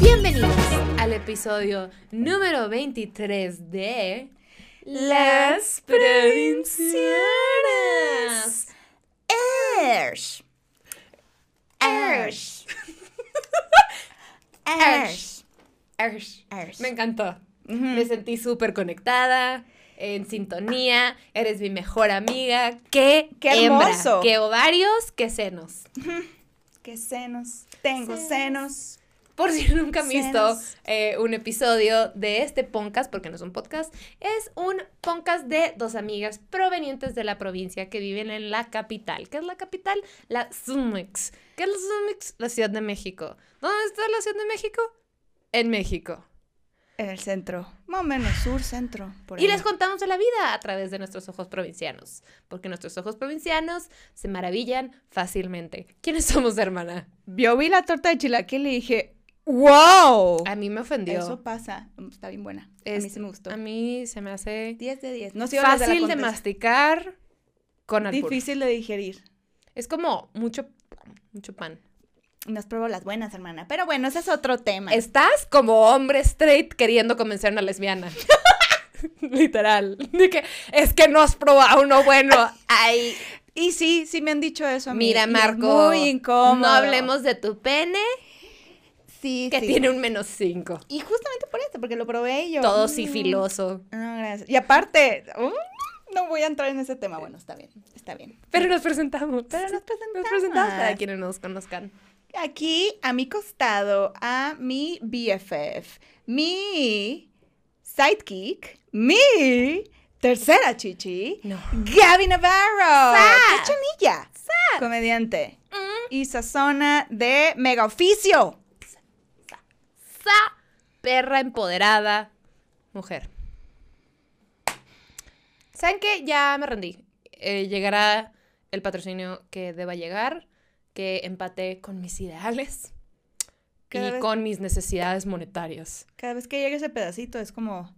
Bienvenidos al episodio número 23 de Las Provincianas. Ersh. Ersh. Ersh. Ersh. Ersh. Me encantó. Me sentí súper conectada, en sintonía. Eres mi mejor amiga. ¡Qué, ¡Qué hembra! hermoso! ¡Qué ovarios! ¡Qué senos! ¿Qué senos? Tengo Senos. senos. Por si nunca han visto eh, un episodio de este podcast, porque no es un podcast, es un podcast de dos amigas provenientes de la provincia que viven en la capital. ¿Qué es la capital? La Zumix. ¿Qué es la Zumix? La Ciudad de México. ¿Dónde está la Ciudad de México? En México. En el centro. Más o menos sur, centro. por Y les contamos de la vida a través de nuestros ojos provincianos, porque nuestros ojos provincianos se maravillan fácilmente. ¿Quiénes somos, hermana? Yo vi la torta de chilaquil y dije, ¡Wow! A mí me ofendió. Eso pasa. Mm, Está bien buena. a mí sí me gustó. A mí se me hace 10 de 10. No de fácil de masticar con albur. Difícil de digerir. Es como mucho, mucho pan. Nos pruebo las buenas, hermana. Pero bueno, ese es otro tema. Estás como hombre straight queriendo convencer a una lesbiana. Literal. De que es que no has probado uno bueno. Ay, Y sí, sí me han dicho eso a mí. mira, Marco. Muy incómodo. No hablemos de tu pene, Sí, que sí. tiene un menos cinco. Y justamente por esto, porque lo probé yo. Todo mm, sifiloso. No, gracias. Y aparte, uh, no voy a entrar en ese tema. Bueno, está bien, está bien. Pero nos presentamos. Pero nos presentamos. Nos presentamos para quienes no nos conozcan. Aquí, a mi costado, a mi BFF, mi sidekick, mi tercera chichi, No. Gaby Navarro, cachanilla, comediante y sazona de Mega Oficio. Sa, perra empoderada, mujer. ¿Saben qué? Ya me rendí. Eh, llegará el patrocinio que deba llegar, que empate con mis ideales Cada y vez- con mis necesidades monetarias. Cada vez que llega ese pedacito es como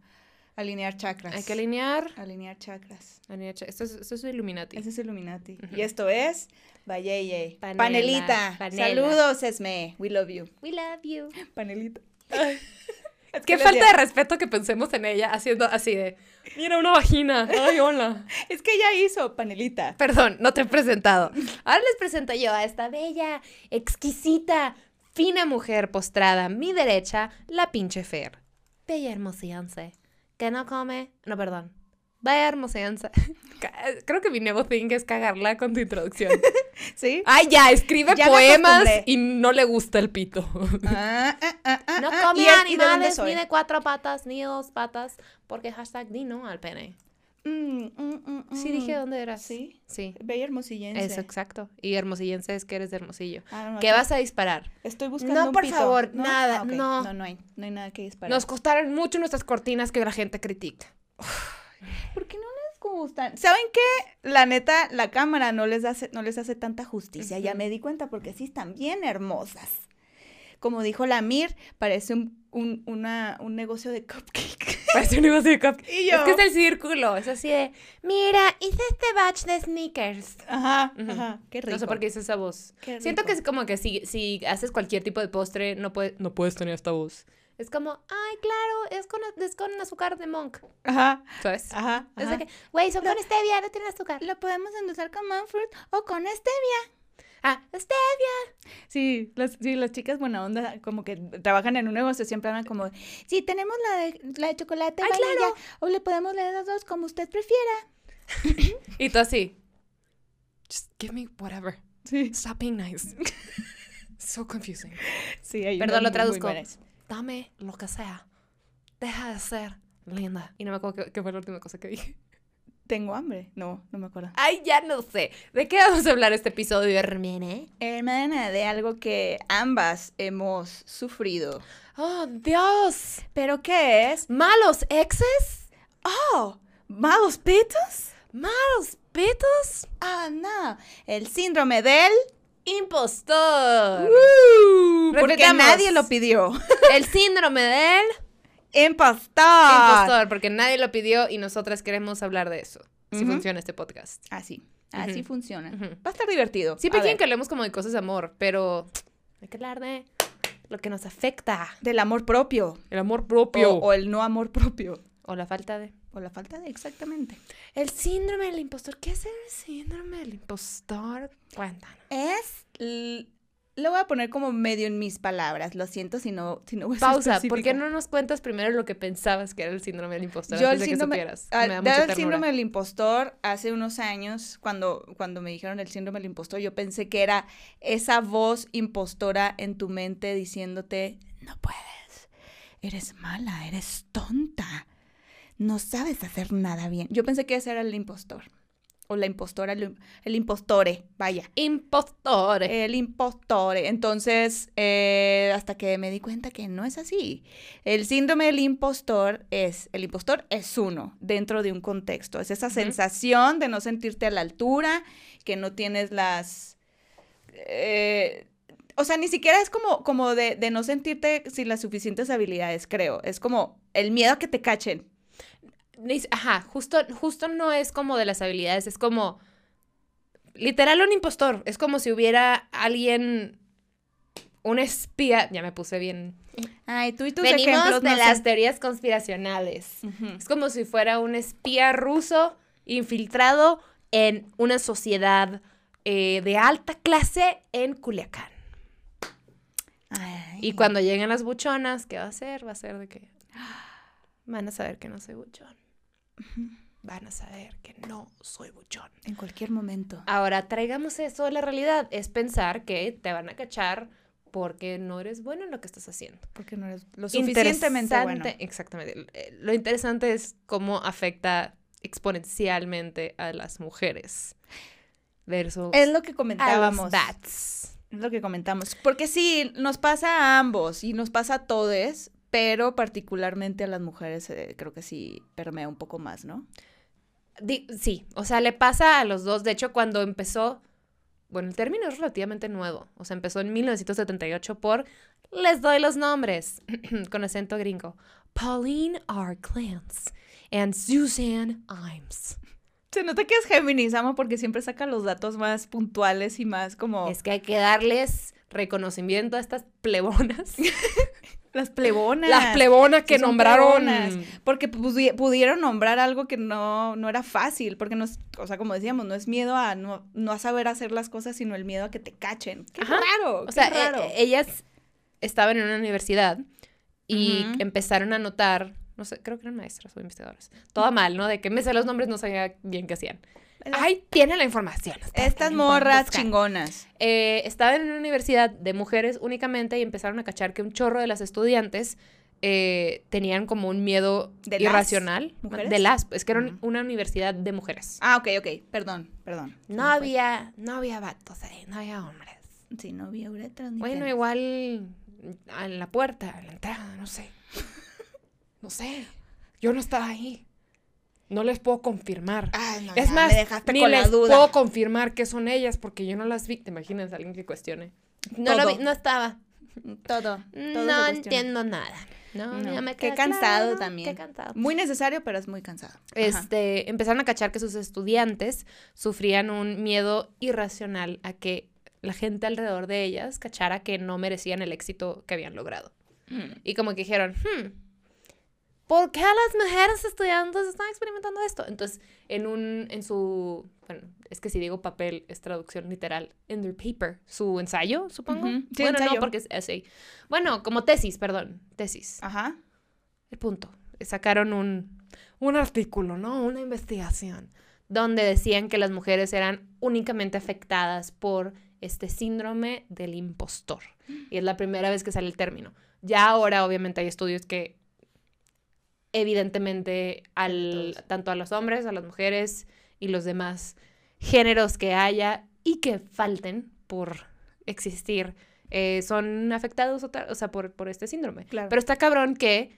alinear chakras. Hay que alinear. alinear chakras. alinear cha- Esto es, esto es Illuminati. Ese es Illuminati. Y esto es Valleye. Panela, Panelita. panela. Saludos, Esme. We love you. We love you. Panelita. Es Qué que falta les- de respeto que pensemos en ella haciendo así de, mira una vagina. Ay, hola. Es que ella hizo panelita. Perdón, no te he presentado. Ahora les presento yo a esta bella, exquisita, fina mujer postrada a mi derecha, la pinche Fer. Bella hermosillense, que no come... No, perdón. Bella hermosillense. Ca- Creo que mi nuevo thing es cagarla con tu introducción. ¿Sí? Ay, ya, escribe Ya poemas y no le gusta el pito. Ah, ah, ah, ah, No ah. come ¿Y de animales ni de cuatro patas ni de dos patas, porque hashtag di no al pene. Mm, mm, mm, Sí, dije dónde eras. Sí. Sí. Bella hermosillense. Eso, exacto. Y hermosillense es que eres de Hermosillo. Ah, no, ¿Qué vas a disparar? Estoy buscando No, un por pito. favor, ¿No? nada, Ah, ok. no. No, no hay. No hay nada que disparar. Nos costaron mucho nuestras cortinas que la gente critica. ¿Por qué no les gustan? ¿Saben qué? La neta, la cámara no les hace, no les hace tanta justicia. Ya me di cuenta porque sí están bien hermosas. Como dijo la Mir, parece un, un, una- un negocio de cupcake. Parece un negocio de cupcake. Y yo. Es que es el círculo. Es así de, mira, hice este batch de sneakers. Ajá, ajá. Qué rico. No sé por qué hice esa voz. Siento que es como que si, si haces cualquier tipo de postre, no, puede, no puedes tener esta voz. Es como, ay, claro, es con, es con azúcar de monk. Ajá, ¿Sabes? ajá. Es ajá. de que, güey, son Lo- con stevia, no tiene azúcar. Lo podemos endulzar con monk fruit o con stevia. Ah, stevia. Sí, las, sí, las chicas buena onda, como que trabajan en un negocio, siempre hablan como, sí, tenemos la de, la de chocolate Ay, claro. o le podemos leer las dos como usted prefiera. Y tú así. Just give me whatever. Sí, Stop being nice. so confusing. sí. hay Perdón, lo traduzco. Dame lo que sea. Deja de ser linda. Y no me acuerdo qué, qué fue la última cosa que dije. ¿Tengo hambre? No, no me acuerdo. Ay, ya no sé. ¿De qué vamos a hablar este episodio, hermana? Hermana, de algo que ambas hemos sufrido. Oh, Dios. ¿Pero qué es? ¿Malos exes? ¡Oh! ¿Malos pitos? ¿Malos pitos? Ah, no. El síndrome del... Impostor. Uh, porque nadie lo pidió. El síndrome del Impostor. impostor, porque nadie lo pidió y nosotras queremos hablar de eso. si funciona este podcast. Así, así funciona. Va a estar divertido. Siempre quieren que hablemos como de cosas de amor, pero hay que hablar de lo que nos afecta. Del amor propio. El amor O, propio. o el no amor propio. o la falta de... O la falta de, exactamente. El síndrome del impostor. ¿Qué es el síndrome del impostor? Cuéntanos. Es. Lo voy a poner como medio en mis palabras. Lo siento si no, si no voy a ser Pausa, ¿por qué no nos cuentas primero lo que pensabas que era el síndrome del impostor Yo el antes de síndrome, que supieras? ah, Me da mucha el síndrome del impostor, hace unos años, cuando, cuando me dijeron el síndrome del impostor, yo pensé que era esa voz impostora en tu mente diciéndote, no puedes, eres mala, eres tonta, no sabes hacer nada bien. Yo pensé que ese era el impostor. O la impostora, el, el impostore, vaya. Impostor. El impostore. Entonces, eh, hasta que me di cuenta que no es así. El síndrome del impostor es, el impostor es uno dentro de un contexto. Es esa sensación de no sentirte a la altura, que no tienes las... eh, o sea, ni siquiera es como, como de, de no sentirte sin las suficientes habilidades, creo. Es como el miedo a que te cachen. Ajá, justo, justo no es como de las habilidades, es como literal un impostor. Es como si hubiera alguien, un espía. Ya me puse bien. Ay, tú y tus Venimos ejemplos de no las sé. teorías conspiracionales. Es como si fuera un espía ruso infiltrado en una sociedad eh, de alta clase en Culiacán. Ay. Y cuando lleguen las buchonas, ¿qué va a hacer? Va a ser de que van a saber que no soy buchón. Van a saber que no soy buchón. En cualquier momento. Ahora, traigamos eso a la realidad. Es pensar que te van a cachar porque no eres bueno en lo que estás haciendo. Porque no eres lo suficientemente bueno. Exactamente. Lo interesante es cómo afecta exponencialmente a las mujeres versus Es lo que comentábamos. bats. Es lo que comentamos. Porque sí, nos pasa a ambos y nos pasa a todos, pero particularmente a las mujeres eh, creo que sí permea un poco más, ¿no? Di- sí, o sea, le pasa a los dos. De hecho, cuando empezó, bueno, el término es relativamente nuevo. O sea, empezó en 1978 por, les doy los nombres, con acento gringo, Pauline R. Clance and Suzanne Imes. Se nota que es Géminis, amo, porque siempre saca los datos más puntuales y más como Es que hay que darles reconocimiento a estas plebonas. las plebonas. Las plebonas que Sí, nombraron. plebonas. Porque pudi- pudieron nombrar algo que no, no era fácil, porque no es, o sea, como decíamos, no es miedo a no, no a saber hacer las cosas, sino el miedo a que te cachen. Qué Ajá. raro, O qué sea, raro. e- ellas estaban en una universidad y empezaron a notar, no sé, creo que eran maestras o investigadoras. Todo mal, ¿no? De que me sé los nombres, no sabía bien qué hacían. Ahí tiene la información. Estas morras chingonas. Eh, estaban en una universidad de mujeres únicamente y empezaron a cachar que un chorro de las estudiantes eh, tenían como un miedo ¿De las irracional. mujeres? De las, es que era una universidad de mujeres. Ah, ok, ok. Perdón, perdón. No fue. había, no había vatos ahí, no había hombres. Sí, no había uretras ni Bueno, igual en la puerta, en la entrada, no sé. No sé. Yo no estaba ahí. No les puedo confirmar. Ay, no, es ya más, me dejaste ni con la les duda. puedo confirmar que son ellas porque yo no las vi. ¿Te imaginas a alguien que cuestione? No, lo Todo. vi, no estaba. Todo. no entiendo nada. No, No, me qué cansado claro, también. Qué cansado. Muy necesario, pero es muy cansado. Ajá. Este, empezaron a cachar que sus estudiantes sufrían un miedo irracional a que la gente alrededor de ellas cachara que no merecían el éxito que habían logrado. Mm. Y como que dijeron, hmm, ¿por qué las mujeres estudiantes están experimentando esto? Entonces, en un, en su, bueno, es que si digo papel es traducción literal, en their paper, su ensayo, supongo. Ujú, sí, bueno, ensayo. no, porque es essay. Bueno, como tesis, perdón, tesis. Ajá. El punto. Sacaron un, un artículo, ¿no? Una investigación donde decían que las mujeres eran únicamente afectadas por este síndrome del impostor. Y es la primera vez que sale el término. Ya ahora, obviamente, hay estudios que evidentemente al, tanto a los hombres, a las mujeres y los demás géneros que haya y que falten por existir eh, son afectados o sea, por, por este síndrome. Claro. Pero está cabrón que,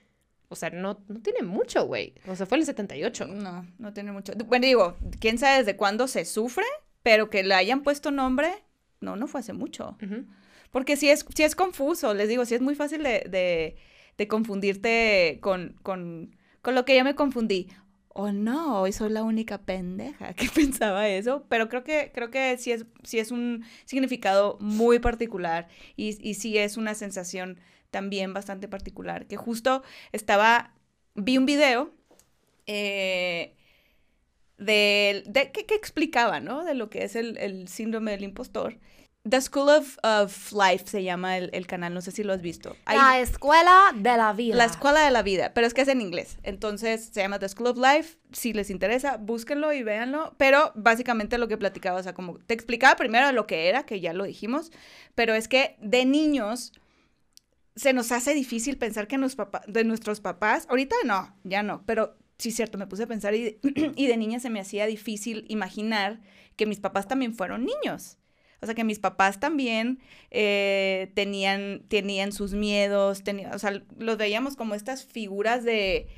o sea, no, no tiene mucho, güey. O sea, fue en el 78. No, no tiene mucho. Bueno, digo, quién sabe desde cuándo se sufre, pero que le hayan puesto nombre, no, no fue hace mucho. Porque sí es, sí es confuso, les digo, sí es muy fácil de, de, de confundirte con, con, con lo que yo me confundí. o no, hoy soy la única pendeja que pensaba eso, pero creo que, creo que sí es, sí es un significado muy particular y, y sí es una sensación también bastante particular, que justo estaba, vi un video eh, de, que, explicaba, ¿no? De lo que es el, el síndrome del impostor The School of, of Life se llama el, el, canal, no sé si lo has visto. Hay, la escuela de la vida. La escuela de la vida, pero es que es en inglés. Entonces se llama The School of Life. Si les interesa, búsquenlo y véanlo. Pero básicamente lo que platicaba, o sea, como te explicaba primero lo que era, que ya lo dijimos, pero es que de niños se nos hace difícil pensar que nos papá, de nuestros papás, ahorita no, ya no, pero sí, cierto, me puse a pensar y, y de niña se me hacía difícil imaginar que mis papás también fueron niños. O sea, que mis papás también eh, tenían, tenían sus miedos, tenían, o sea, los veíamos como estas figuras de,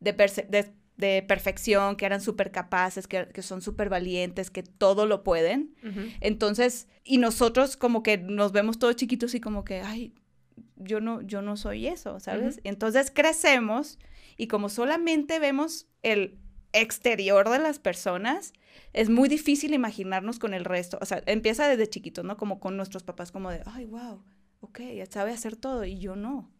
de, de, de perfección, que eran súper capaces, que, que, son súper valientes, que todo lo pueden. Uh -huh. Entonces, y nosotros como que nos vemos todos chiquitos y como que, ay, yo no, yo no soy eso, ¿sabes? Uh -huh. Entonces crecemos y como solamente vemos el exterior de las personas, es muy difícil imaginarnos con el resto. O sea, empieza desde chiquito, ¿no? Como con nuestros papás, como de, ay, wow, ok, ya sabe hacer todo y yo no.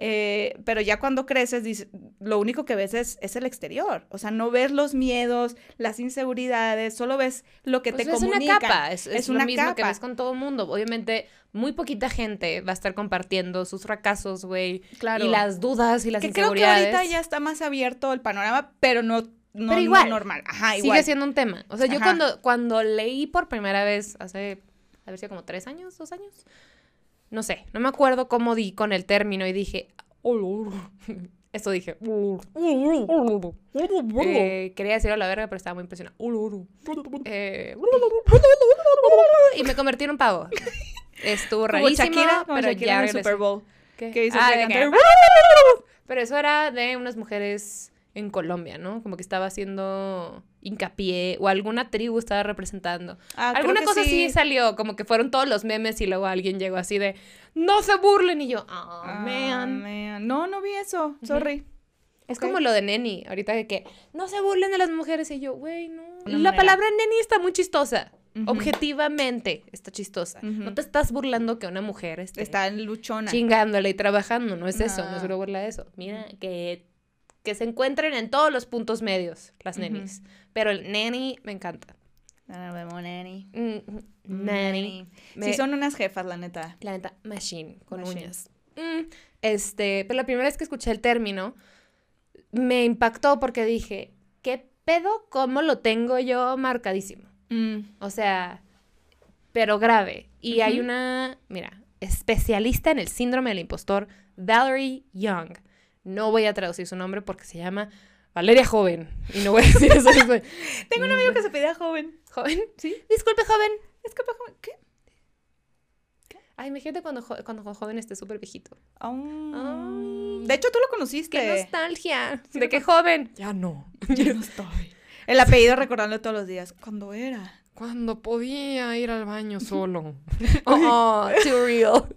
Eh, pero ya cuando creces, lo único que ves es, es, el exterior. O sea, no ves los miedos, las inseguridades, solo ves lo que pues te es comunica. Una capa, es, es, es una lo mismo capa. que ves con todo el mundo. Obviamente, muy poquita gente va a estar compartiendo sus fracasos, güey. Claro. Y las dudas y las que inseguridades. Creo que ahorita ya está más abierto el panorama, pero no no, pero igual, no normal. Ajá, sigue igual. siendo un tema. O sea, yo cuando, cuando leí por primera vez, hace, a ver si como tres años, dos años, no sé, no me acuerdo cómo di con el término y dije, esto dije, eh, quería decirlo a la verga, pero estaba muy impresionada. Eh, y me convertí en un pavo. Estuvo rarísimo, Shakira, pero Shakira ya en el Super Bowl. ¿Qué? Que hizo ah, que... Pero eso era de unas mujeres en Colombia, ¿no? Como que estaba haciendo hincapié o alguna tribu estaba representando. Ah, alguna cosa sí. así salió, como que fueron todos los memes y luego alguien llegó así de no se burlen y yo, oh, Ah, man. man. No, no vi eso. Sorry. Es como lo de Neni, ahorita de que no se burlen de las mujeres y yo, güey, no. La manera. palabra Neni está muy chistosa. Objetivamente está chistosa. No te estás burlando que una mujer esté Está en luchona. chingándole y trabajando, no es eso, no es una burla de eso. Mira, que, que se encuentren en todos los puntos medios las nenis. Pero el neni me encanta. Ah, vemos, neni. Mm, Neni. Me- Sí, son unas jefas, la neta. La neta, machine, con Machine. uñas. Mm, este, pero la primera vez que escuché el término, me impactó porque dije, ¿qué pedo? ¿Cómo lo tengo yo marcadísimo? Mm. O sea, pero grave. Y hay Ujú. una, mira, especialista en el síndrome del impostor, Valerie Young. No voy a traducir su nombre porque se llama Valeria Joven. Y no voy a decir eso. Tengo un amigo que se pedía joven. ¿Joven? ¿Sí? Disculpe, joven. Capaz joven. ¿Qué? Ay, imagínate cuando, jo- cuando joven esté súper viejito. Oh. De hecho, tú lo conociste. ¡Qué nostalgia! Sí, ¿De qué joven? Ya no. Ya no estoy. El apellido recordándolo todos los días. ¿Cuándo era? Cuando podía ir al baño solo. oh, too real.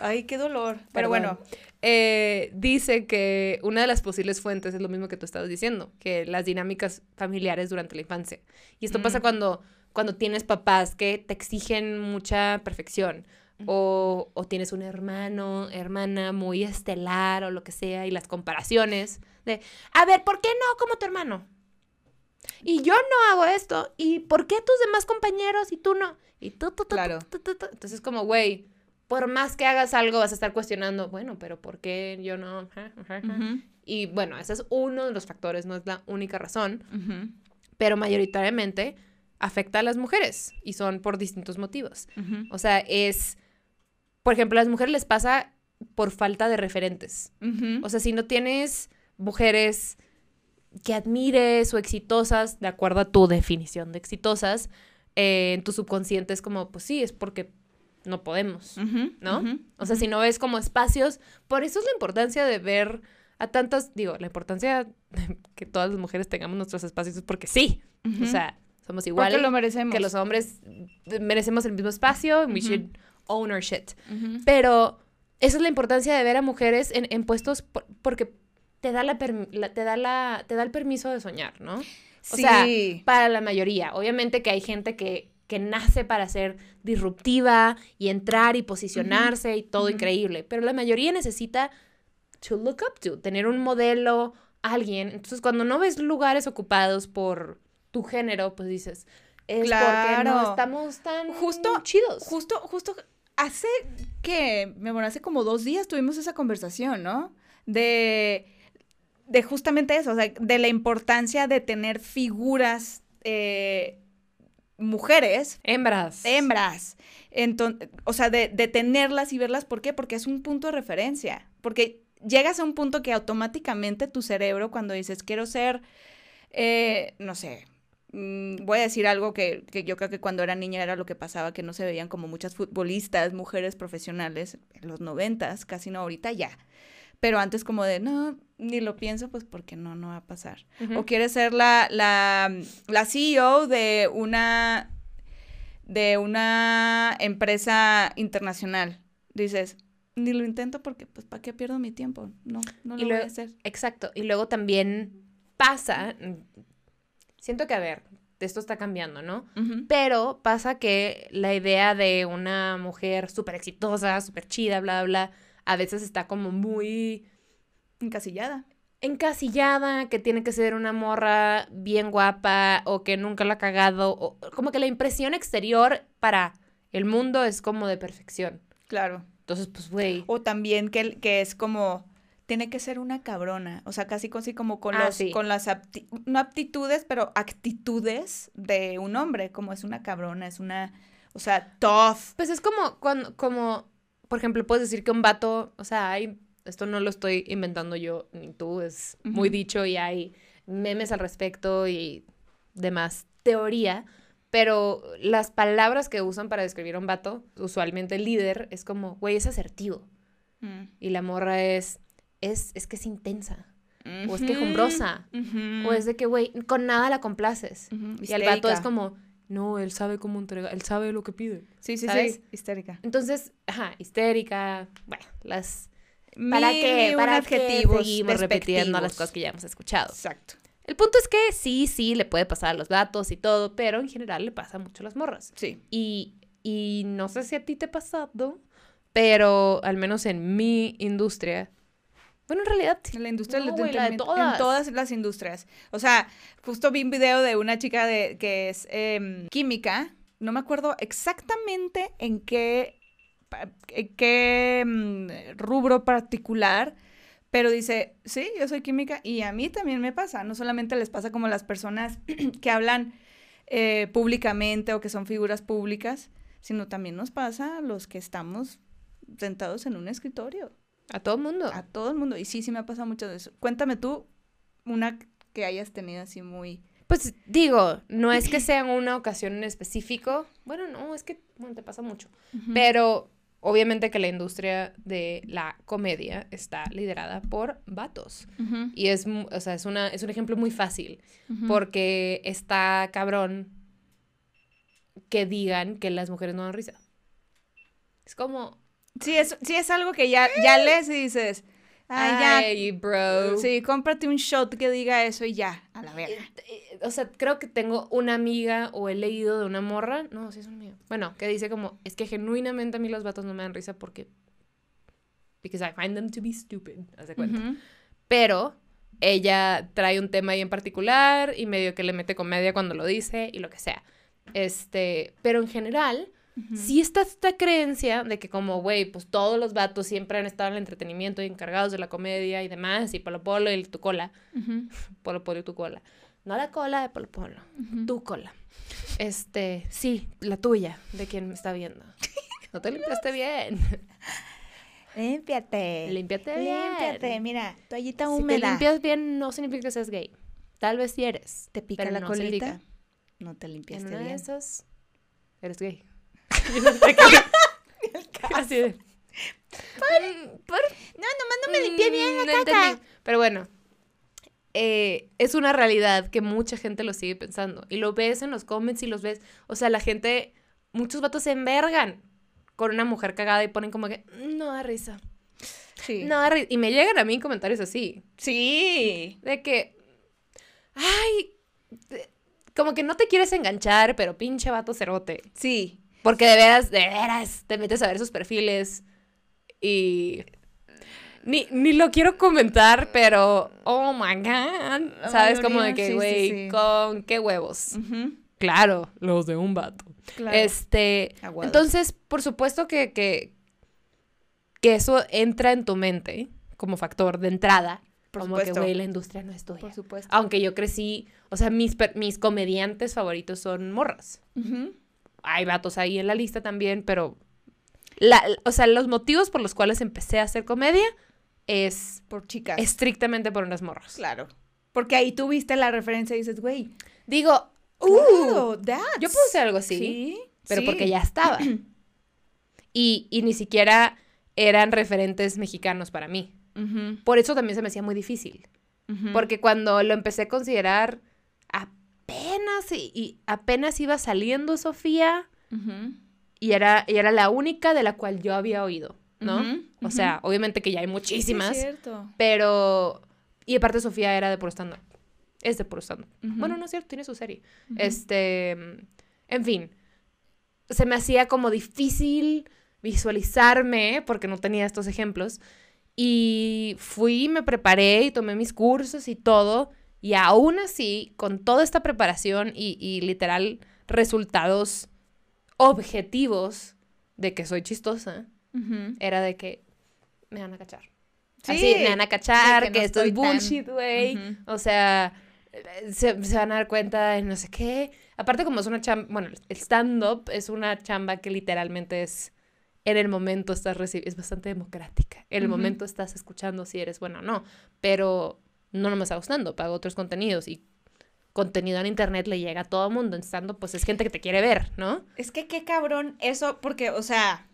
Ay, qué dolor. Pero Perdón. bueno. Eh, dice que una de las posibles fuentes es lo mismo que tú estabas diciendo, que las dinámicas familiares durante la infancia. Y esto pasa Mm. cuando, cuando tienes papás que te exigen mucha perfección. O, o tienes un hermano, hermana muy estelar o lo que sea, y las comparaciones de, a ver, ¿por qué no como tu hermano? Y yo no hago esto, ¿y por qué tus demás compañeros y tú no? Y tú, tú, tú, tú, Claro. tú, tú, tú. Entonces, como, güey, por más que hagas algo, vas a estar cuestionando, bueno, pero ¿por qué yo no? Y bueno, ese es uno de los factores, no es la única razón, pero mayoritariamente afecta a las mujeres y son por distintos motivos. O sea, es, por ejemplo, a las mujeres les pasa por falta de referentes. O sea, si no tienes mujeres que admires o exitosas, de acuerdo a tu definición de exitosas, eh, en tu subconsciente es como, pues sí, es porque no podemos. ¿no? O sea, si no ves como espacios, por eso es la importancia de ver a tantas, digo, la importancia de que todas las mujeres tengamos nuestros espacios es porque sí, o sea, somos Porque igual lo merecemos. que los hombres, merecemos el mismo espacio, and we should own our shit. Pero esa es la importancia de ver a mujeres en, en puestos por- porque te da, la, la- te, da la te da el permiso de soñar, ¿no? O sea, Sí. para la mayoría. Obviamente que hay gente que, que nace para ser disruptiva y entrar y posicionarse y todo increíble, pero la mayoría necesita to look up to, tener un modelo, alguien. Entonces, cuando no ves lugares ocupados por tu género, pues dices, es porque Claro. no estamos tan Justo- chidos. Justo, justo hace que, mi amor, hace como dos días tuvimos esa conversación, ¿no? De, de justamente eso, o sea, de la importancia de tener figuras eh, mujeres, Hembras. hembras. O sea, de, de tenerlas y verlas, ¿por qué? Porque es un punto de referencia. Porque llegas a un punto que automáticamente tu cerebro, cuando dices, quiero ser, eh, no sé, mm, voy a decir algo que, que yo creo que cuando era niña era lo que pasaba, que no se veían como muchas futbolistas, mujeres profesionales en los noventas, casi no ahorita ya. Pero antes como de, no, ni lo pienso, pues porque no, no va a pasar. O quieres ser la, la, la CEO de una, de una empresa internacional. Dices, ni lo intento porque, pues, ¿para qué pierdo mi tiempo? No, no lo voy a hacer. Exacto. Y luego también pasa, mm, siento que, a ver, esto está cambiando, ¿no? Pero pasa que la idea de una mujer súper exitosa, súper chida, bla, bla, bla, a veces está como muy Encasillada. encasillada, que tiene que ser una morra bien guapa o que nunca la ha cagado, o como que la impresión exterior para el mundo es como de perfección. Claro. Entonces, pues, güey. O también que, que es como, tiene que ser una cabrona. O sea, casi, casi como con, Ah, los, sí. con las, apti- no aptitudes, pero actitudes de un hombre. Como es una cabrona, es una, o sea, tough. Pues es como cuando, como, por ejemplo, puedes decir que un vato, o sea, hay, esto no lo estoy inventando yo ni tú, es muy dicho y hay memes al respecto y demás teoría, pero las palabras que usan para describir a un vato, usualmente el líder, es como, güey, es asertivo. Mm. Y la morra es, es, es que es intensa. O es quejumbrosa. ujú, O es de que, güey, con nada la complaces. Y el vato es como, no, él sabe cómo entregar, él sabe lo que pide. Sí, sí, ¿sabes? sí, histérica. Entonces, ajá, histérica, bueno, las... ¿Para qué? ¿Para adjetivos qué seguimos repitiendo las cosas que ya hemos escuchado? Exacto. El punto es que sí, sí, le puede pasar a los vatos y todo, pero en general le pasa mucho a las morras. Sí. Y, y no sé si a ti te ha pasado, pero al menos en mi industria, bueno, en realidad, En la industria No, del güey, la de todas. En todas las industrias. O sea, justo vi un video de una chica de, que es em, química. No me acuerdo exactamente en qué, en qué mm, rubro particular. Pero dice, sí, yo soy química y a mí también me pasa. No solamente les pasa como las personas que hablan eh, públicamente o que son figuras públicas, sino también nos pasa a los que estamos sentados en un escritorio. A todo mundo. A todo el mundo. Y sí, sí me ha pasado mucho de eso. Cuéntame tú una que hayas tenido así muy... Pues digo, no es que sea una ocasión en específico, bueno, no, es que bueno, te pasa mucho, pero obviamente que la industria de la comedia está liderada por vatos. Y es, o sea, es, una, es un ejemplo muy fácil, porque está cabrón que digan que las mujeres no dan risa. Es como, Sí, es, sí, es algo que ya, ya lees y dices, ah, ya, ay, bro. sí, cómprate un shot que diga eso y ya, a la verga. O sea, creo que tengo una amiga o he leído de una morra, no, sí es una amiga. Bueno, que dice como, es que genuinamente a mí los vatos no me dan risa porque because I find them to be stupid, haz de cuenta. Ujú. Pero ella trae un tema ahí en particular y medio que le mete comedia cuando lo dice y lo que sea. Este, pero en general, Ujú. sí está esta creencia de que como, güey, pues todos los vatos siempre han estado en el entretenimiento y encargados de la comedia y demás, y Polo Polo y tu cola, Ujú, Polo Polo y tu cola. No la cola de Polo Polo, tu cola. Este, sí, la tuya, de quien me está viendo. No te limpiaste bien. Límpiate. Límpiate bien. Límpiate, mira, toallita Si te húmeda. limpias bien, no significa que seas gay. Tal vez sí eres. ¿Te pica pero la no colita? No te En limpiaste de bien. esas, eres gay. Así de. Mm, por- No, nomás no me limpié bien Mm, la no caca. entendí. Pero bueno, eh, es una realidad que mucha gente lo sigue pensando. Y lo ves en los comments y los ves. O sea, la gente, muchos vatos se envergan con una mujer cagada y ponen como que "Mm, no da risa. Sí. No, ri- y me llegan a mí comentarios así. Sí. De que, ay, de- como que no te quieres enganchar, pero pinche vato cerote. Sí. Porque de veras, de veras, te metes a ver sus perfiles y... Ni, ni lo quiero comentar, pero, oh my god. ¿Sabes? Como de que, sí, sí, güey, sí. con qué huevos. Claro, los de un vato. Claro. Este, entonces, por supuesto que, que, que eso entra en tu mente como factor de entrada. Por como supuesto. que, güey, la industria no es tuya. Por supuesto. Aunque yo crecí, o sea, mis, mis comediantes favoritos son morras. Ujú. Hay vatos ahí en la lista también, pero, la, o sea, los motivos por los cuales empecé a hacer comedia es Por chicas. estrictamente por unas morras. Claro. Porque ahí tú viste la referencia y dices, güey, Digo, uh, that's- yo hacer algo así. Sí. pero sí. porque ya estaba. y, y ni siquiera eran referentes mexicanos para mí. Por eso también se me hacía muy difícil. Porque cuando lo empecé a considerar, apenas, y, y apenas iba saliendo Sofía y era, y era la única de la cual yo había oído, ¿no? O sea, obviamente que ya hay Sí, muchísimas, es cierto. pero... Y aparte Sofía era de puro stand Es de puro stand Ujú. Bueno, no es cierto, tiene su serie. Este, en fin, se me hacía como difícil visualizarme porque no tenía estos ejemplos. Y fui, me preparé y tomé mis cursos y todo. Y aún así, con toda esta preparación y, y literal resultados objetivos de que soy chistosa, Ujú. era de que me van a cachar. Sí, Así, me van a cachar, que, que no esto es bullshit, güey. Ujú. O sea, se, se van a dar cuenta de no sé qué. Aparte, como es una chamba, bueno, el stand-up es una chamba que literalmente es, en el momento estás recibiendo, es bastante democrática. En el Ujú. momento estás escuchando si eres bueno o no. Pero no nomás hago stand-up, hago otros contenidos y contenido en internet le llega a todo mundo. En stand-up, pues es gente que te quiere ver, ¿no? Es que qué cabrón eso, porque, o sea,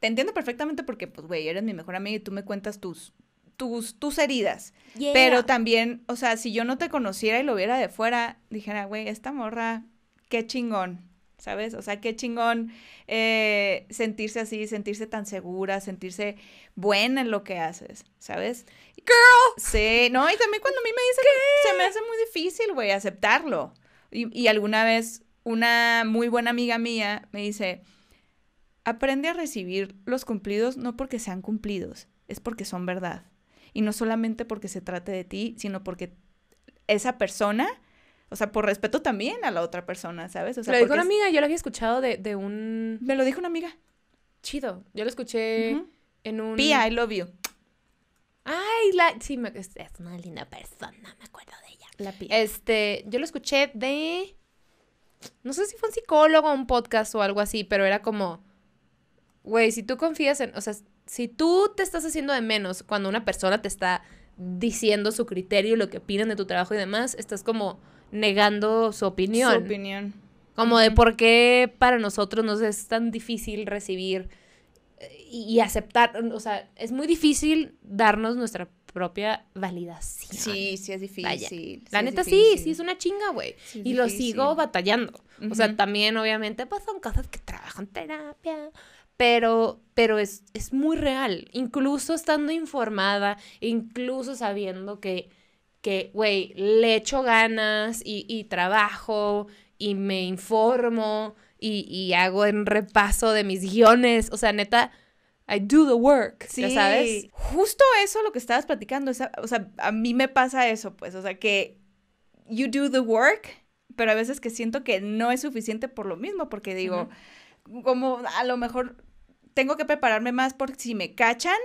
te entiendo perfectamente porque, pues, güey, eres mi mejor amiga y tú me cuentas tus, tus, tus heridas. Pero también, o sea, si yo no te conociera y lo viera de fuera, dijera, güey, esta morra, qué chingón, ¿sabes? O sea, qué chingón eh, sentirse así, sentirse tan segura, sentirse buena en lo que haces, ¿sabes? Girl. Sí, no, y también cuando a mí me dicen, se me hace muy difícil, güey, aceptarlo. Y, y alguna vez una muy buena amiga mía me dice, aprende a recibir los cumplidos no porque sean cumplidos, es porque son verdad. Y no solamente porque se trate de ti, sino porque esa persona, o sea, por respeto también a la otra persona, ¿sabes? O sea, lo dijo una amiga, yo lo había escuchado de, de un... Me lo dijo una amiga. Chido. Yo lo escuché en un... Pia, I love you. Ay, la... Sí, me- es, es una linda persona, me acuerdo de ella. La Pia. Este, yo lo escuché de... No sé si fue un psicólogo o un podcast o algo así, pero era como... Güey, si tú confías en... O sea, si tú te estás haciendo de menos cuando una persona te está diciendo su criterio, lo que opinan de tu trabajo y demás, estás como negando su opinión. Su opinión. Como de por qué para nosotros nos es tan difícil recibir eh, y, aceptar, o sea, es muy difícil darnos nuestra propia validación. Sí, sí es difícil. Sí La neta sí, difícil. sí es una chinga, güey. Sí y lo sigo batallando. O sea, también obviamente pues son cosas que trabajo en terapia, pero pero es, es muy real, incluso estando informada, incluso sabiendo que que güey, le echo ganas y, y trabajo y me informo y, y hago en repaso de mis guiones, o sea, neta I do the work, Sí, ¿ya sabes? Justo eso lo que estabas platicando, esa- o sea, a mí me pasa eso, pues, o sea, que you do the work, pero a veces que siento que no es suficiente por lo mismo, porque digo, como a lo mejor tengo que prepararme más por si me cachan,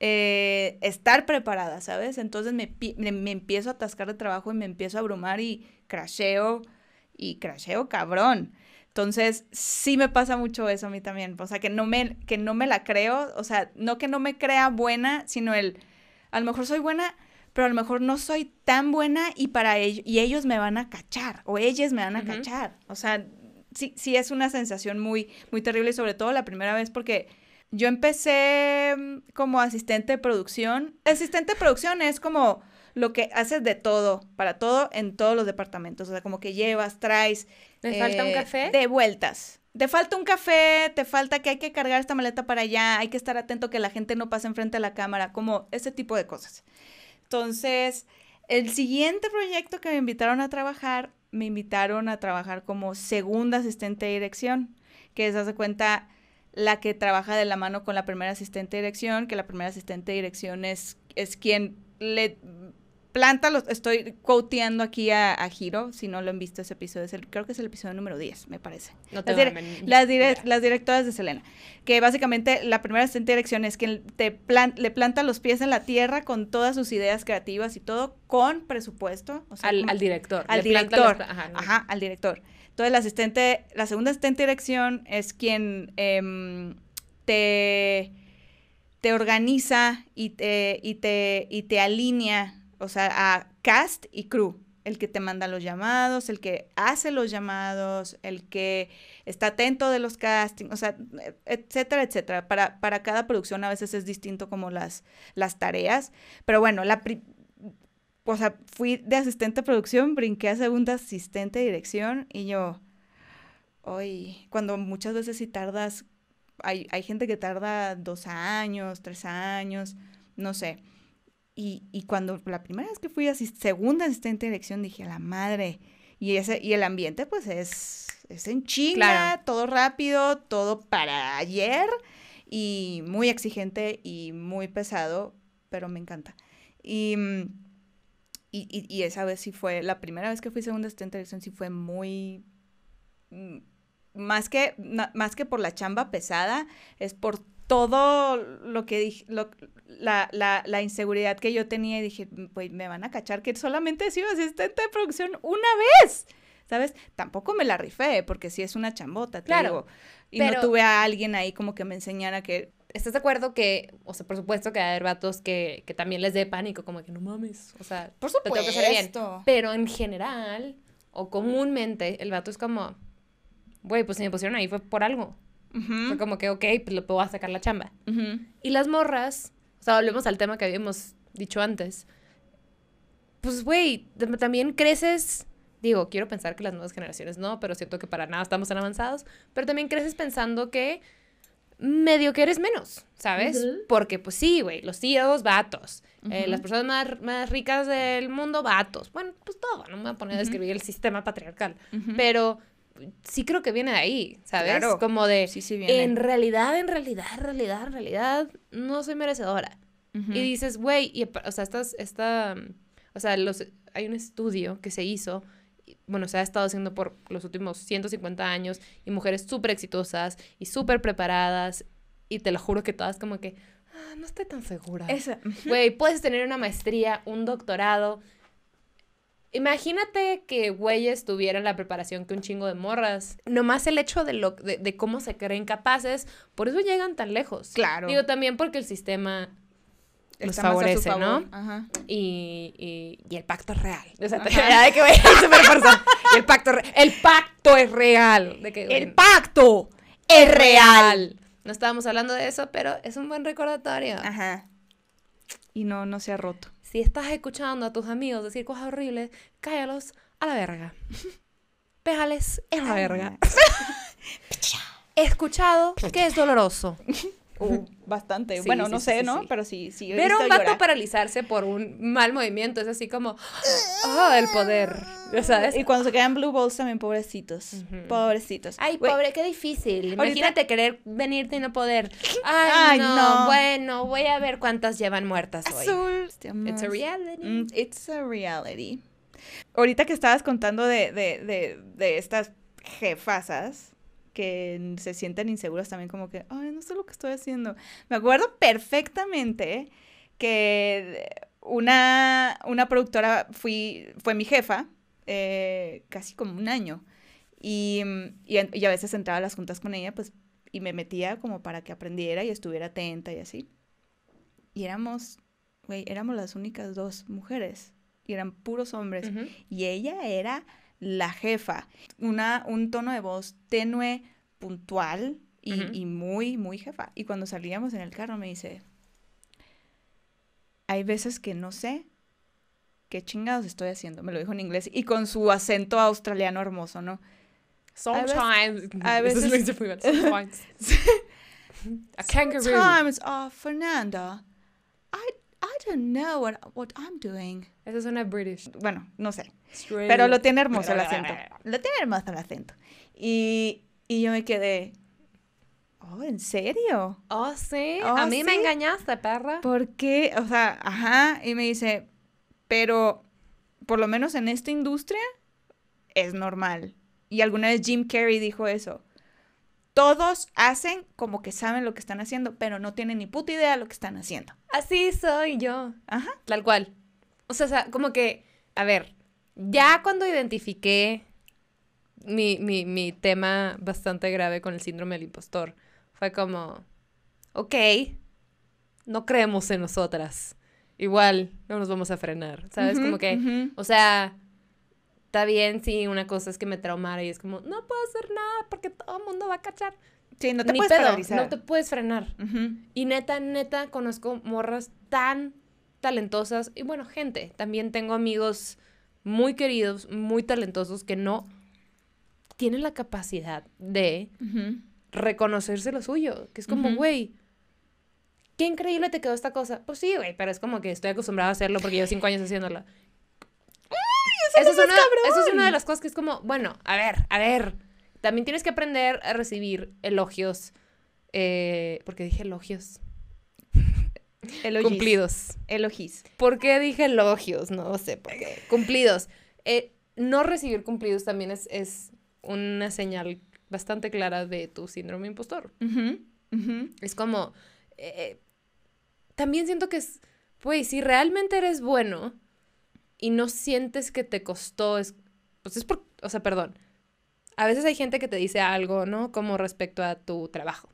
eh, estar preparada, ¿sabes? Entonces me, me, me empiezo a atascar de trabajo y me empiezo a abrumar y crasheo, y crasheo cabrón. Entonces, sí me pasa mucho eso a mí también. O sea, que no me, que no me la creo. O sea, no que no me crea buena, sino el, a lo mejor soy buena, pero a lo mejor no soy tan buena y para ellos, y ellos me van a cachar, o ellas me van a cachar. O sea, sí, sí es una sensación muy, muy terrible, sobre todo la primera vez porque yo empecé mm, como asistente de producción. Asistente de producción es como lo que haces de todo, para todo, en todos los departamentos. O sea, como que llevas, traes. ¿Me falta un eh, café? De vueltas. Te falta un café, te falta que hay que cargar esta maleta para allá, hay que estar atento que la gente no pase enfrente de la cámara, como ese tipo de cosas. Entonces, el siguiente proyecto que me invitaron a trabajar, me invitaron a trabajar como segunda asistente de dirección, que es, hace cuenta, la que trabaja de la mano con la primera asistente de dirección, que la primera asistente de dirección es, es quien le planta los, estoy quoteando aquí a, a Hiro, si no lo han visto ese episodio, es el, creo que es el episodio número 10, me parece. No las, men- las, dire- idea. las directoras de Selena, que básicamente la primera asistente de dirección es quien te plan- le planta los pies en la tierra con todas sus ideas creativas y todo, con presupuesto. o sea, Al, como- al director. al Le director. los- ajá, no. Ajá, al director. Entonces, la asistente, la segunda asistente de dirección es quien em, te, te organiza y te, y, te, y te alinea, o sea, a cast y crew. El que te manda los llamados, el que hace los llamados, el que está atento de los castings, o sea, etcétera, etcétera. Para, para cada producción a veces es distinto como las, las tareas. Pero bueno, la, pri- o sea, fui de asistente de producción, brinqué a segunda asistente de dirección y yo, hoy, cuando muchas veces si tardas, hay, hay gente que tarda dos años, tres años, no sé. Y, y cuando la primera vez que fui asis- segunda asistente de dirección dije, a la madre, y, ese, y el ambiente pues es, es en Claro. todo rápido, todo para ayer y muy exigente y muy pesado, pero me encanta. Y, mm, y, y- y esa vez sí fue, la primera vez que fui segunda asistente de dirección sí fue muy, mm, más que, más que por la chamba pesada, es por todo lo que dije, lo- la, la, la inseguridad que yo tenía y dije, pues me van a cachar que solamente he sido asistente de producción una vez, ¿sabes? Tampoco me la rifé, porque sí es una chambota, te Claro, digo. Y pero- no tuve a alguien ahí como que me enseñara que ¿Estás de acuerdo que, o sea, por supuesto que hay vatos que, que también les dé pánico, como que no mames, o sea, Por te tengo que hacer bien. supuesto. Pero en general, o comúnmente, el vato es como, güey, pues si me pusieron ahí fue por algo. Ujú, Fue como que, ok, pues le puedo sacar la chamba. ujú. Y las morras, o sea, volvemos al tema que habíamos dicho antes. Pues, güey, tam- también creces. Digo, quiero pensar que las nuevas generaciones no, pero siento que para nada estamos tan avanzados. Pero también creces pensando que medio que eres menos, ¿sabes? Porque, pues sí, güey, los CEOs, vatos. Eh, las personas más, más ricas del mundo, vatos. Bueno, pues todo, no me voy a poner a describir el sistema patriarcal. Pero sí creo que viene de ahí, ¿sabes? Claro. Como de, Sí, sí viene. en realidad, en realidad, en realidad, en realidad, no soy merecedora. Y dices, güey, o sea, estas, esta, o sea, los, hay un estudio que se hizo, bueno, se ha estado haciendo por los últimos 150 años, y mujeres súper exitosas y súper preparadas, y te lo juro que todas como que, ah, no estoy tan segura. Esa. Güey, puedes tener una maestría, un doctorado. Imagínate que güeyes tuvieran la preparación que un chingo de morras. Nomás el hecho de, lo, de, de cómo se creen capaces, por eso llegan tan lejos. Claro. Digo, también porque el sistema los favorece, favor. ¿no? Ajá. Y, y, y el pacto es real. O sea, de que. Y el pacto, el pacto es real. De que, El pacto es real. No estábamos hablando de eso, pero es un buen recordatorio. Ajá. Y no, no se ha roto. Si estás escuchando a tus amigos decir cosas horribles, cállalos a la verga. Péjales en la verga. He escuchado que es doloroso. Uh, bastante. Sí, bueno, sí, no sí, sé, ¿no? Pero sí, sí. Ver a un vato llorar. paralizarse por un mal movimiento es así como, oh, el poder, ¿ya ¿sabes? Y cuando se quedan blue balls también, pobrecitos. Pobrecitos. Ay, pobre, qué difícil. Ahorita- Imagínate querer venirte y no poder. Ay, Ay, no, no. Bueno, voy a ver cuántas llevan muertas hoy. Azul. It's a reality. Mm, it's a reality. Ahorita que estabas contando de, de, de, de estas jefasas que se sienten inseguras también como que, ay, no sé lo que estoy haciendo. Me acuerdo perfectamente que una, una productora fui, fue mi jefa eh, casi como un año. Y, y, y a veces entraba a las juntas con ella, pues, y me metía como para que aprendiera y estuviera atenta y así. Y éramos, güey, éramos las únicas dos mujeres. Y eran puros hombres. Ujú. Y ella era la jefa. Una, un tono de voz tenue, puntual y, muy, muy jefa. Y cuando salíamos en el carro me dice, hay veces que no sé ¿qué chingados estoy haciendo? Me lo dijo en inglés y con su acento australiano hermoso, ¿no? Sometimes. a veces- Sometimes. A kangaroo. Sometimes, oh, Fernanda, I, I don't know what, what I'm doing. Eso suena British. Bueno, no sé. Pero lo tiene hermoso el acento. Australia. Lo tiene hermoso el acento. Y, y yo me quedé, oh, ¿en serio? Oh, sí. Oh, a mí me ¿sí? engañaste, perra. ¿Por qué? O sea, ajá. Y me dice, pero por lo menos en esta industria es normal. Y alguna vez Jim Carrey dijo eso. Todos hacen como que saben lo que están haciendo, pero no tienen ni puta idea de lo que están haciendo. Así soy yo. Ajá. Tal cual. O sea, como que, a ver, ya cuando identifiqué mi, mi, mi tema bastante grave con el síndrome del impostor, fue como, ok, no creemos en nosotras. Igual, no nos vamos a frenar, ¿sabes? Como que, o sea, está bien si una cosa es que me traumara y es como, no puedo hacer nada porque todo el mundo va a cachar. Sí, no te Ni puedes pedo, paralizar. no te puedes frenar. Y neta, neta, conozco morras tan talentosas. Y bueno, gente, también tengo amigos muy queridos, muy talentosos que no tienen la capacidad de reconocerse lo suyo. Que es como, güey, qué increíble te quedó esta cosa. Pues sí, güey, pero es como que estoy acostumbrada a hacerlo porque llevo cinco años haciéndola. Eso, es una, eso es una de las cosas que es como, bueno, a ver, a ver. También tienes que aprender a recibir elogios. eh, porque dije elogios. Elogis. Cumplidos. Elogis. ¿Por qué dije elogios? No sé por qué. Cumplidos. Eh, no recibir cumplidos también es, es una señal bastante clara de tu síndrome impostor. Es como, eh, también siento que es, pues, si realmente eres bueno y no sientes que te costó, es, pues es por, o sea, perdón. A veces hay gente que te dice algo, ¿no? Como respecto a tu trabajo.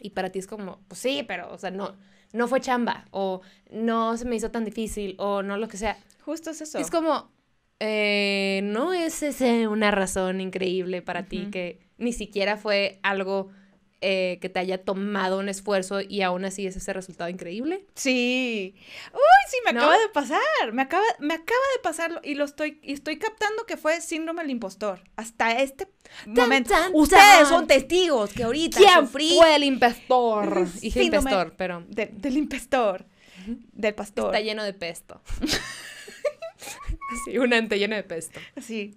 Y para ti es como, pues sí, pero, o sea, no, no fue chamba, o no se me hizo tan difícil, o no lo que sea. Justo es eso. Es como, eh, no es ese una razón increíble para ti que ni siquiera fue algo eh, que te haya tomado un esfuerzo y aún así es ese resultado increíble. Sí. Uy, sí, me ¿No? acaba de pasar. Me acaba, me acaba de pasar y lo estoy, y estoy captando que fue síndrome del impostor. Hasta este momento. tan, Ustedes tan. son testigos que ahorita ¿Quién sufrí fue el impostor? Dije impostor, pero de- del impostor. Del pastor. está lleno de pesto. sí, un ente lleno de pesto. Sí.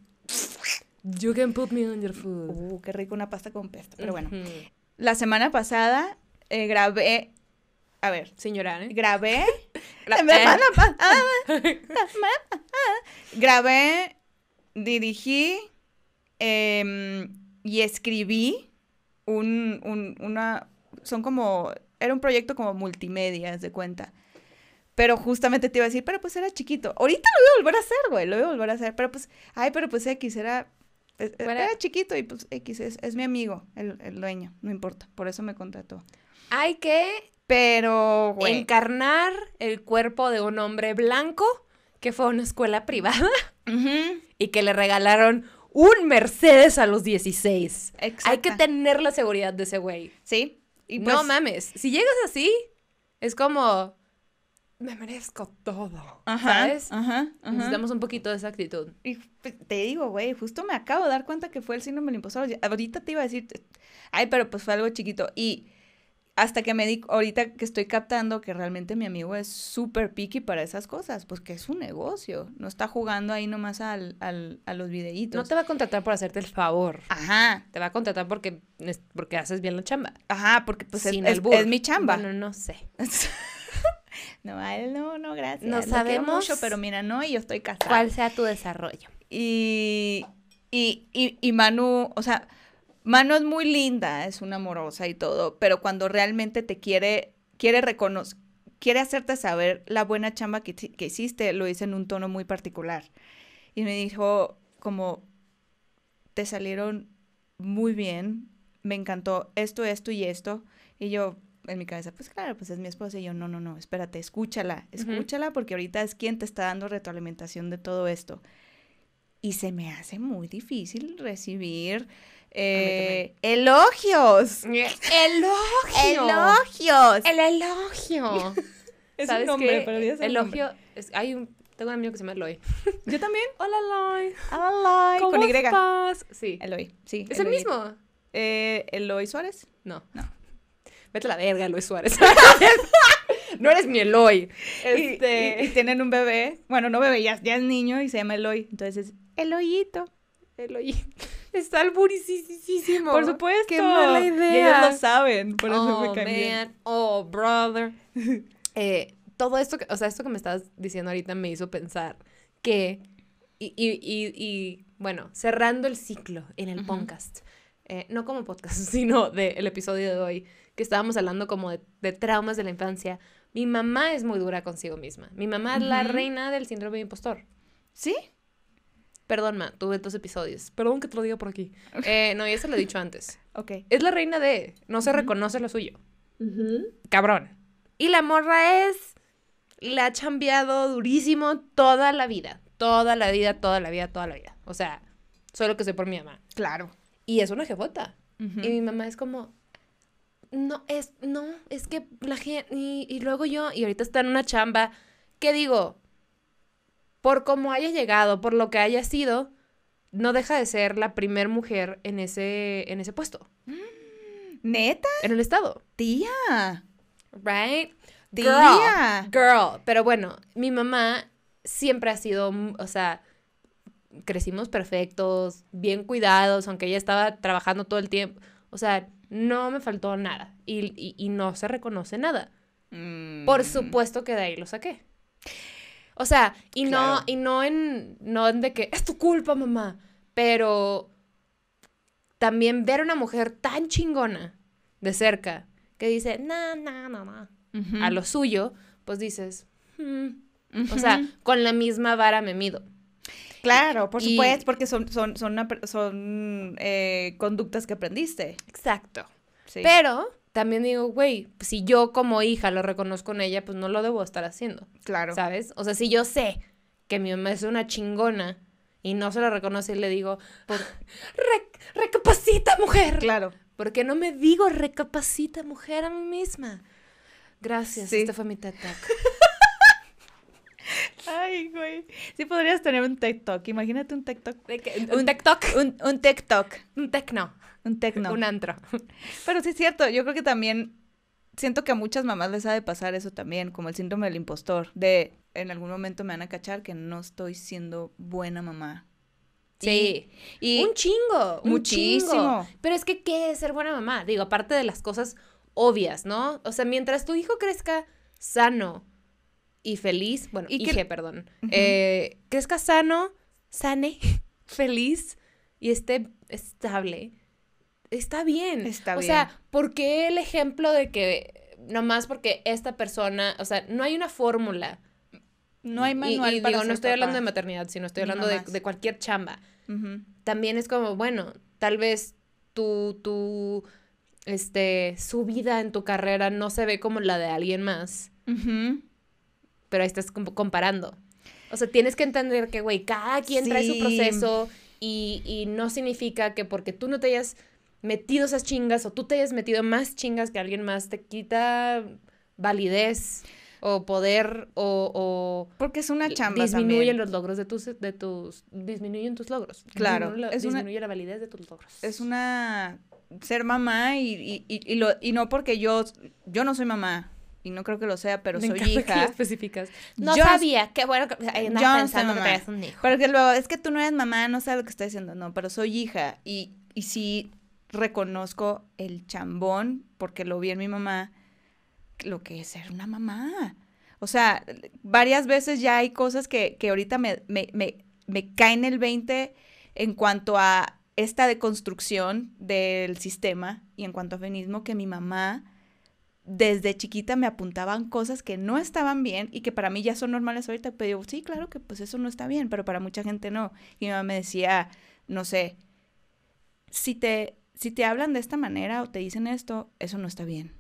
You can put me on your food. Uh, qué rico una pasta con pesto. Pero bueno. La semana pasada eh, grabé. A ver. Señora, ¿eh? Grabé. Gra- La semana pasada. Grabé, dirigí em, y escribí un, un- una... Son como... Era un proyecto como multimedia, de cuenta. Pero justamente te iba a decir, pero pues era chiquito. Ahorita lo voy a volver a hacer, güey. Lo voy a volver a hacer. Pero pues, ay, pero pues X era... es- Fuera- Era chiquito y pues X es, es mi amigo, el, el dueño. No importa. Por eso me contrató. Hay que Pero, güey. encarnar el cuerpo de un hombre blanco que fue a una escuela privada y que le regalaron un Mercedes a los 16. Hay que tener la seguridad de ese güey. Sí. Y no pues- mames, si llegas así, es como, me merezco todo. Ajá, ¿Sabes? Ajá, ajá. Necesitamos un poquito de esa actitud. Y te digo, güey, justo me acabo de dar cuenta que fue el síndrome del impostor. Ahorita te iba a decir, ay, pero pues fue algo chiquito. Y hasta que me di, ahorita que estoy captando que realmente mi amigo es súper picky para esas cosas, pues que es un negocio. No está jugando ahí nomás al, al- a los videitos. No te va a contratar por hacerte el favor. Ajá, Te va a contratar porque, porque haces bien la chamba. ajá, porque pues es mi chamba. Bueno, no sé. no, a él no, no, gracias. No Lo sabemos mucho, pero mira, no, y yo estoy casada. ¿Cuál sea tu desarrollo? Y, y, y, y Manu, o sea, Manu es muy linda, es una amorosa y todo, pero cuando realmente te quiere, quiere reconocer, quiere hacerte saber la buena chamba que, que hiciste, lo hice en un tono muy particular. Y me dijo como, te salieron muy bien, me encantó esto, esto y esto. Y yo, en mi cabeza, pues claro, pues es mi esposa. Y yo, no, no, no, espérate, escúchala, escúchala porque ahorita es quien te está dando retroalimentación de todo esto. Y se me hace muy difícil recibir eh, elogios. ¡Elogio! Elogios. ¡El elogio! Es ¿Sabes un nombre, pero el nombre. Elogio, es- hay un, Tengo un amigo que se llama Eloy. Yo también. Hola, Eloy. Hola, ¿Cómo con Y. estás? Sí. Eloy, sí. ¿Es el Eloy. mismo? Eh, Eloy Suárez. No. No. Vete a la verga, Eloy Suárez. no eres mi Eloy. Y- Este... Y, y tienen un bebé. Bueno, no bebé, ya, ya es niño y se llama Eloy. Entonces es Eloyito. Eloy. Está alburicísimo. Por supuesto. Qué mala Y idea. ellos lo saben. Por eso oh, me cambié. man. Oh, brother. Eh, todo esto, que, o sea, esto que me estabas diciendo ahorita me hizo pensar que, y, y, y, y, bueno, cerrando el ciclo en el podcast, eh, no como podcast, sino del episodio de hoy, que estábamos hablando como de, de traumas de la infancia, mi mamá es muy dura consigo misma. Mi mamá es la reina del síndrome de impostor. ¿Sí? Perdón, ma, tuve dos episodios. Perdón que te lo diga por aquí. Eh, no, ya se lo he dicho antes. Ok. Es la reina de, no se reconoce lo suyo. Cabrón. Y la morra es, la ha chambeado durísimo toda la vida. Toda la vida, toda la vida, toda la vida. O sea, solo que sé por mi mamá. Claro. Y es una jefota. Y mi mamá es como, no, es, no, es que la gente, y, y luego yo, y ahorita está en una chamba, que digo, por cómo haya llegado, por lo que haya sido, no deja de ser la primer mujer en ese, en ese puesto, ¿Neta? en el estado. Tía. Right? Tía. Girl. Pero bueno, mi mamá siempre ha sido, mm, o sea, crecimos perfectos, bien cuidados, aunque ella estaba trabajando todo el tiempo. O sea, no me faltó nada y, y- y no se reconoce nada. Mm. Por supuesto que de ahí lo saqué. O sea, y no, y no en, no en de que es tu culpa, mamá, pero también ver a una mujer tan chingona de cerca que dice, no, no, no, no, Ujú. a lo suyo, pues dices, "Hmm". O sea, con la misma vara me mido. Claro, por y- supuesto, porque son, son, son, una son eh, conductas que aprendiste. Exacto. Sí. Pero también digo, güey, si yo como hija lo reconozco en ella, pues no lo debo estar haciendo, claro. ¿sabes? O sea, si yo sé que mi mamá es una chingona y no se lo reconoce y le digo, "Re- recapacita, mujer. Claro. ¿Por qué no me digo recapacita, mujer, a mí misma? Gracias, Sí. este fue mi TED Talk. Ay, güey. Sí podrías tener un TikTok. Imagínate un TikTok. Un TikTok. Un, un TikTok. Un tecno. Un tecno. Un antro. Pero sí es cierto, yo creo que también siento que a muchas mamás les ha de pasar eso también, como el síndrome del impostor, de en algún momento me van a cachar que no estoy siendo buena mamá. Sí. Y, y un chingo. un muchísimo. chingo. Pero es que, ¿qué es ser buena mamá? Digo, aparte de las cosas obvias, ¿no? O sea, mientras tu hijo crezca sano y feliz, bueno, Y que- perdón, eh, crezca sano, sane, feliz y esté estable, está bien. Está o sea, ¿por qué el ejemplo de que nomás porque esta persona, o sea, no hay una fórmula? no hay Y- manual y, para digo, ser no estoy hablando de maternidad, sino estoy hablando de, de cualquier chamba. También es como, bueno, tal vez tu, tu, este, su vida en tu carrera no se ve como la de alguien más, Ujú. Pero ahí estás como comparando. O sea, tienes que entender que, güey, cada quien trae su proceso y, y no significa que porque tú no te hayas metido esas chingas o tú te hayas metido más chingas que alguien más te quita validez o poder o, o Porque es una chamba disminuyen también. los logros de tus, de tus, disminuyen tus logros. Claro, Disminuye la, es una- la validez de tus logros. Es una ser mamá y, y, y, y lo, y no porque yo, yo no soy mamá y no creo que lo sea, pero Me soy que lo hija. especificas. No Yo- sabía. Qué bueno que no pensando que mamá. traías un hijo. Porque luego, es que tú no eres mamá, no sabes lo que estoy diciendo. No, pero soy hija. Y, y sí reconozco el chambón, porque lo vi en mi mamá, lo que es ser una mamá. O sea, varias veces ya hay cosas que, que ahorita me, me, me, me caen el 20 en cuanto a esta deconstrucción del sistema y en cuanto a feminismo, que mi mamá desde chiquita me apuntaban cosas que no estaban bien y que para mí ya son normales ahorita, pero digo, sí, claro que pues eso no está bien, pero para mucha gente no. Y mi mamá me decía, no sé, si te, si te hablan de esta manera o te dicen esto, eso no está bien.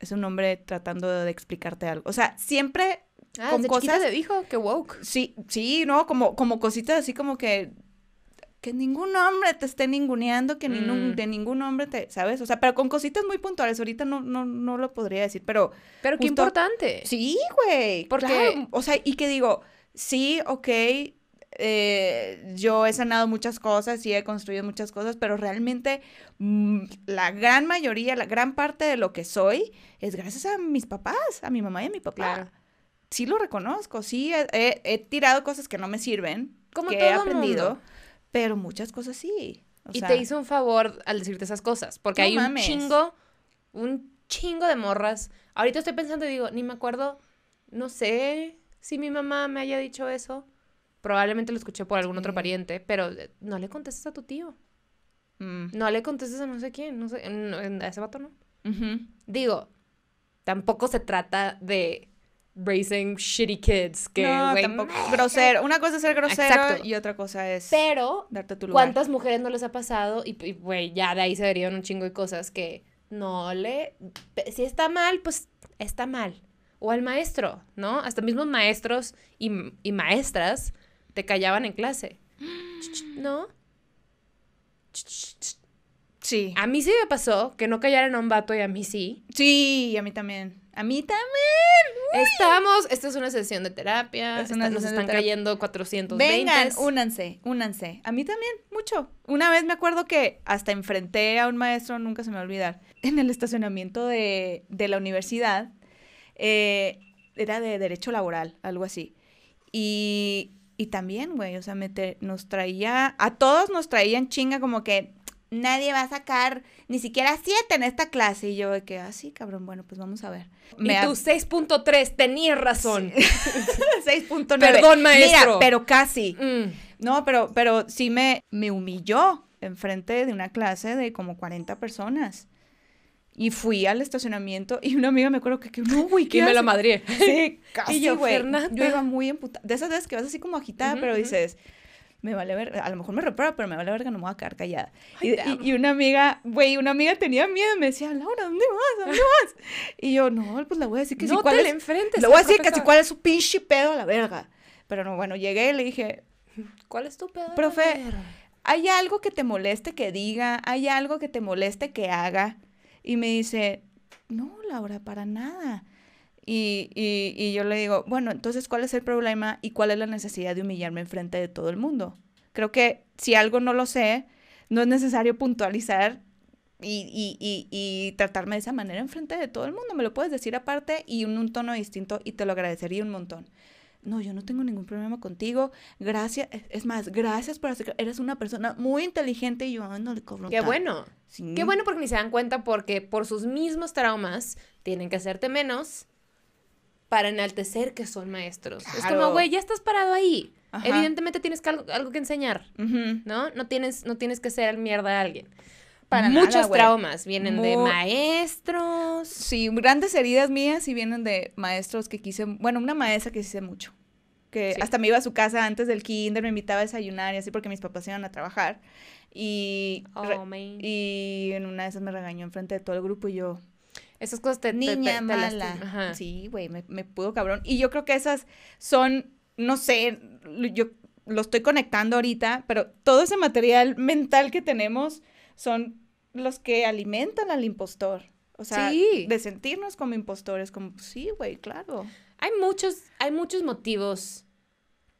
Es un hombre tratando de explicarte algo. O sea, siempre Ah, con desde cosas- te dijo que woke. Sí, sí, no, como, como cositas así como que que ningún hombre te esté ninguneando, que ningún, Mm. de ningún hombre te, ¿sabes? O sea, pero con cositas muy puntuales. Ahorita no, no, no lo podría decir, pero Pero qué importante. sí, güey. Porque- Porque, o sea, y que digo, sí, ok, eh, yo he sanado muchas cosas y he construido muchas cosas, pero realmente mm, la gran mayoría, la gran parte de lo que soy es gracias a mis papás, a mi mamá y a mi papá. Claro. Sí lo reconozco, sí, he, he- he tirado cosas que no me sirven, Como que todo he aprendido, mundo. Pero muchas cosas sí. O y sea, te hizo un favor al decirte esas cosas, porque No hay un chingo, un chingo de morras. Ahorita estoy pensando y digo, ni me acuerdo, no sé si mi mamá me haya dicho eso. Probablemente lo escuché por algún otro pariente, pero eh, no le contestes a tu tío. mm, No le contestes a no sé quién, no sé, a ese vato no. Digo, tampoco se trata de raising shitty kids, que, no, tampoco. Grosero. Una cosa es ser grosero Exacto. y otra cosa es Pero darte tu lugar. ¿Cuántas mujeres no les ha pasado? Y, y, güey, ya de ahí se derivan un chingo de cosas que no le... Si está mal, pues está mal. O al maestro, ¿no? Hasta mismos maestros y, y maestras te callaban en clase. ¿No? Sí. A mí sí me pasó que no callaran a un vato y a mí sí. Sí, a mí también. A mí también. Estamos, esta es una sesión de terapia, Es una está- nos están terapia. cayendo 420. Vengan, únanse, únanse. A mí también, mucho. Una vez me acuerdo que hasta enfrenté a un maestro, nunca se me va a olvidar, en el estacionamiento de, de la universidad. eh, era de derecho laboral, algo así. Y, y también, güey, o sea, me te- nos traía, a todos nos traían chinga como que nadie va a sacar ni siquiera siete en esta clase. Y yo de que, ah, sí, cabrón, bueno, pues vamos a ver. Y Me ha- tú 6.3, tenías razón. 6.9. Perdón, maestro. Mira, pero casi. Mm. No, pero, pero sí me, me humilló enfrente de una clase de como 40 personas. Y fui al estacionamiento y una amiga me acuerdo que, que no, güey, ¿qué Y me la haces?" madrié. Sí, casi, Y yo, güey. "Fernanda". Yo iba muy emputada. De esas veces que vas así como agitada, pero dices, me vale ver, a lo mejor me reprueba, pero me vale verga, no me voy a quedar callada. Ay, Y, y- y una amiga, güey, una amiga tenía miedo, me decía, Laura, ¿dónde vas? ¿A ¿Dónde vas? Y yo, no, pues le voy a decir que no ¿cuál te es? le enfrentes. Le voy a decir que profesor. cuál es su pinche pedo a la verga. Pero no, bueno, llegué y le dije, ¿Cuál es tu pedo? Profe, ver. ¿hay algo que te moleste que diga? ¿Hay algo que te moleste que haga? Y me dice, no, Laura, para nada. Y, y, y yo le digo, bueno, entonces, ¿cuál es el problema y cuál es la necesidad de humillarme enfrente de todo el mundo? Creo que si algo no lo sé, no es necesario puntualizar y, y, y, y tratarme de esa manera enfrente de todo el mundo. Me lo puedes decir aparte y en un tono distinto y te lo agradecería un montón. No, yo no tengo ningún problema contigo. Gracias, es- es más, gracias por hacer. Eres una persona muy inteligente y yo "Ay, no le cobro Qué tanto". bueno. Sí. Qué bueno porque ni se dan cuenta porque por sus mismos traumas tienen que hacerte menos para enaltecer que son maestros. Es como, güey, ya estás parado ahí. Ajá. Evidentemente tienes que algo, algo que enseñar. ¿no? No tienes, no tienes que ser mierda a alguien. Para Muchos nada, traumas vienen de maestros. Sí, grandes heridas mías y vienen de maestros que quise, bueno, una maestra que quise mucho. Que Sí. hasta me iba a su casa antes del kinder, me invitaba a desayunar y así porque mis papás iban a trabajar. Y, Oh, y en una de esas me regañó enfrente de todo el grupo y yo, Esas cosas te, niña te mala. Ajá. Sí, güey, me, me pudo cabrón. Y yo creo que esas son, no sé, yo lo estoy conectando ahorita, pero todo ese material mental que tenemos son los que alimentan al impostor. O sea, Sí. de sentirnos como impostores, como, pues, sí, güey, claro. Hay muchos, hay muchos motivos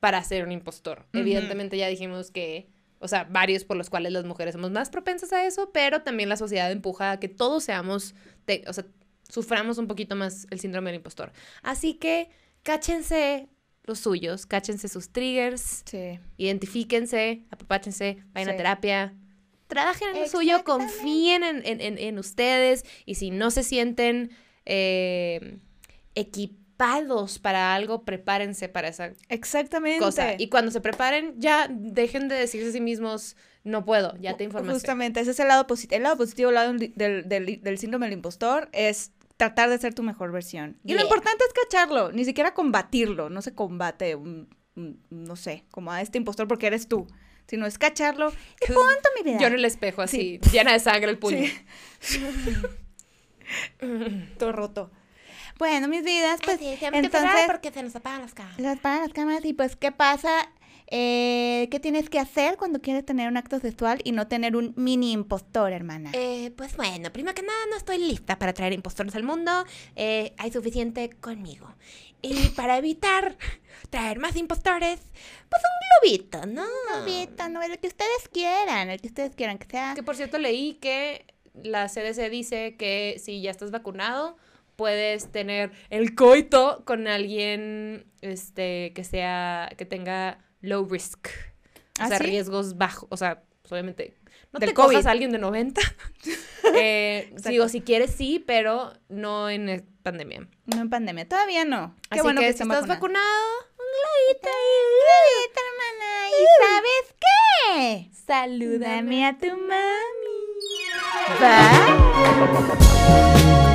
para ser un impostor. Evidentemente ya dijimos que, o sea, varios por los cuales las mujeres somos más propensas a eso, pero también la sociedad empuja a que todos seamos, te- o sea, suframos un poquito más el síndrome del impostor. Así que cáchense los suyos, cáchense sus triggers, Sí. identifíquense, apapáchense, vayan a terapia. Trabajen en lo suyo, confíen en, en- en- en ustedes y si no se sienten eh, equipados para algo, prepárense para esa Exactamente. cosa. Y cuando se preparen, ya dejen de decirse a sí mismos, no puedo, ya te informaste. Justamente, ese es el lado positivo. El lado positivo el lado del, del, del- del síndrome del impostor es tratar de ser tu mejor versión. Y lo importante es cacharlo, ni siquiera combatirlo. No se combate, un- un- no sé, como a este impostor porque eres tú, sino es cacharlo. Y punto, mi vida. Yo en el espejo así, llena de sangre el puño. Sí. Todo roto. Bueno, mis vidas, pues, entonces, porque se nos apagan las caras. las para las cámaras y pues, ¿qué pasa? Eh, ¿Qué tienes que hacer cuando quieres tener un acto sexual y no tener un mini impostor, hermana? Eh, pues bueno, primero que nada no estoy lista para traer impostores al mundo. Eh, hay suficiente conmigo. Y para evitar traer más impostores, pues un globito, ¿no? Novita, no, el que ustedes quieran, el que ustedes quieran, que sea. Que por cierto leí que la CDC dice que si ya estás vacunado, puedes tener el coito con alguien este que sea que tenga low risk. O ¿Ah, sea, sí? riesgos bajos, o sea, pues, obviamente no Del te cojas COVID. a alguien de 90. eh, digo, si quieres sí, pero no en eh, pandemia. No en pandemia, todavía no. Qué Así bueno que, que, si estás vacunado, un globito Globito, hermana, ¿y sabes qué? Salúdame a tu mami. Bye.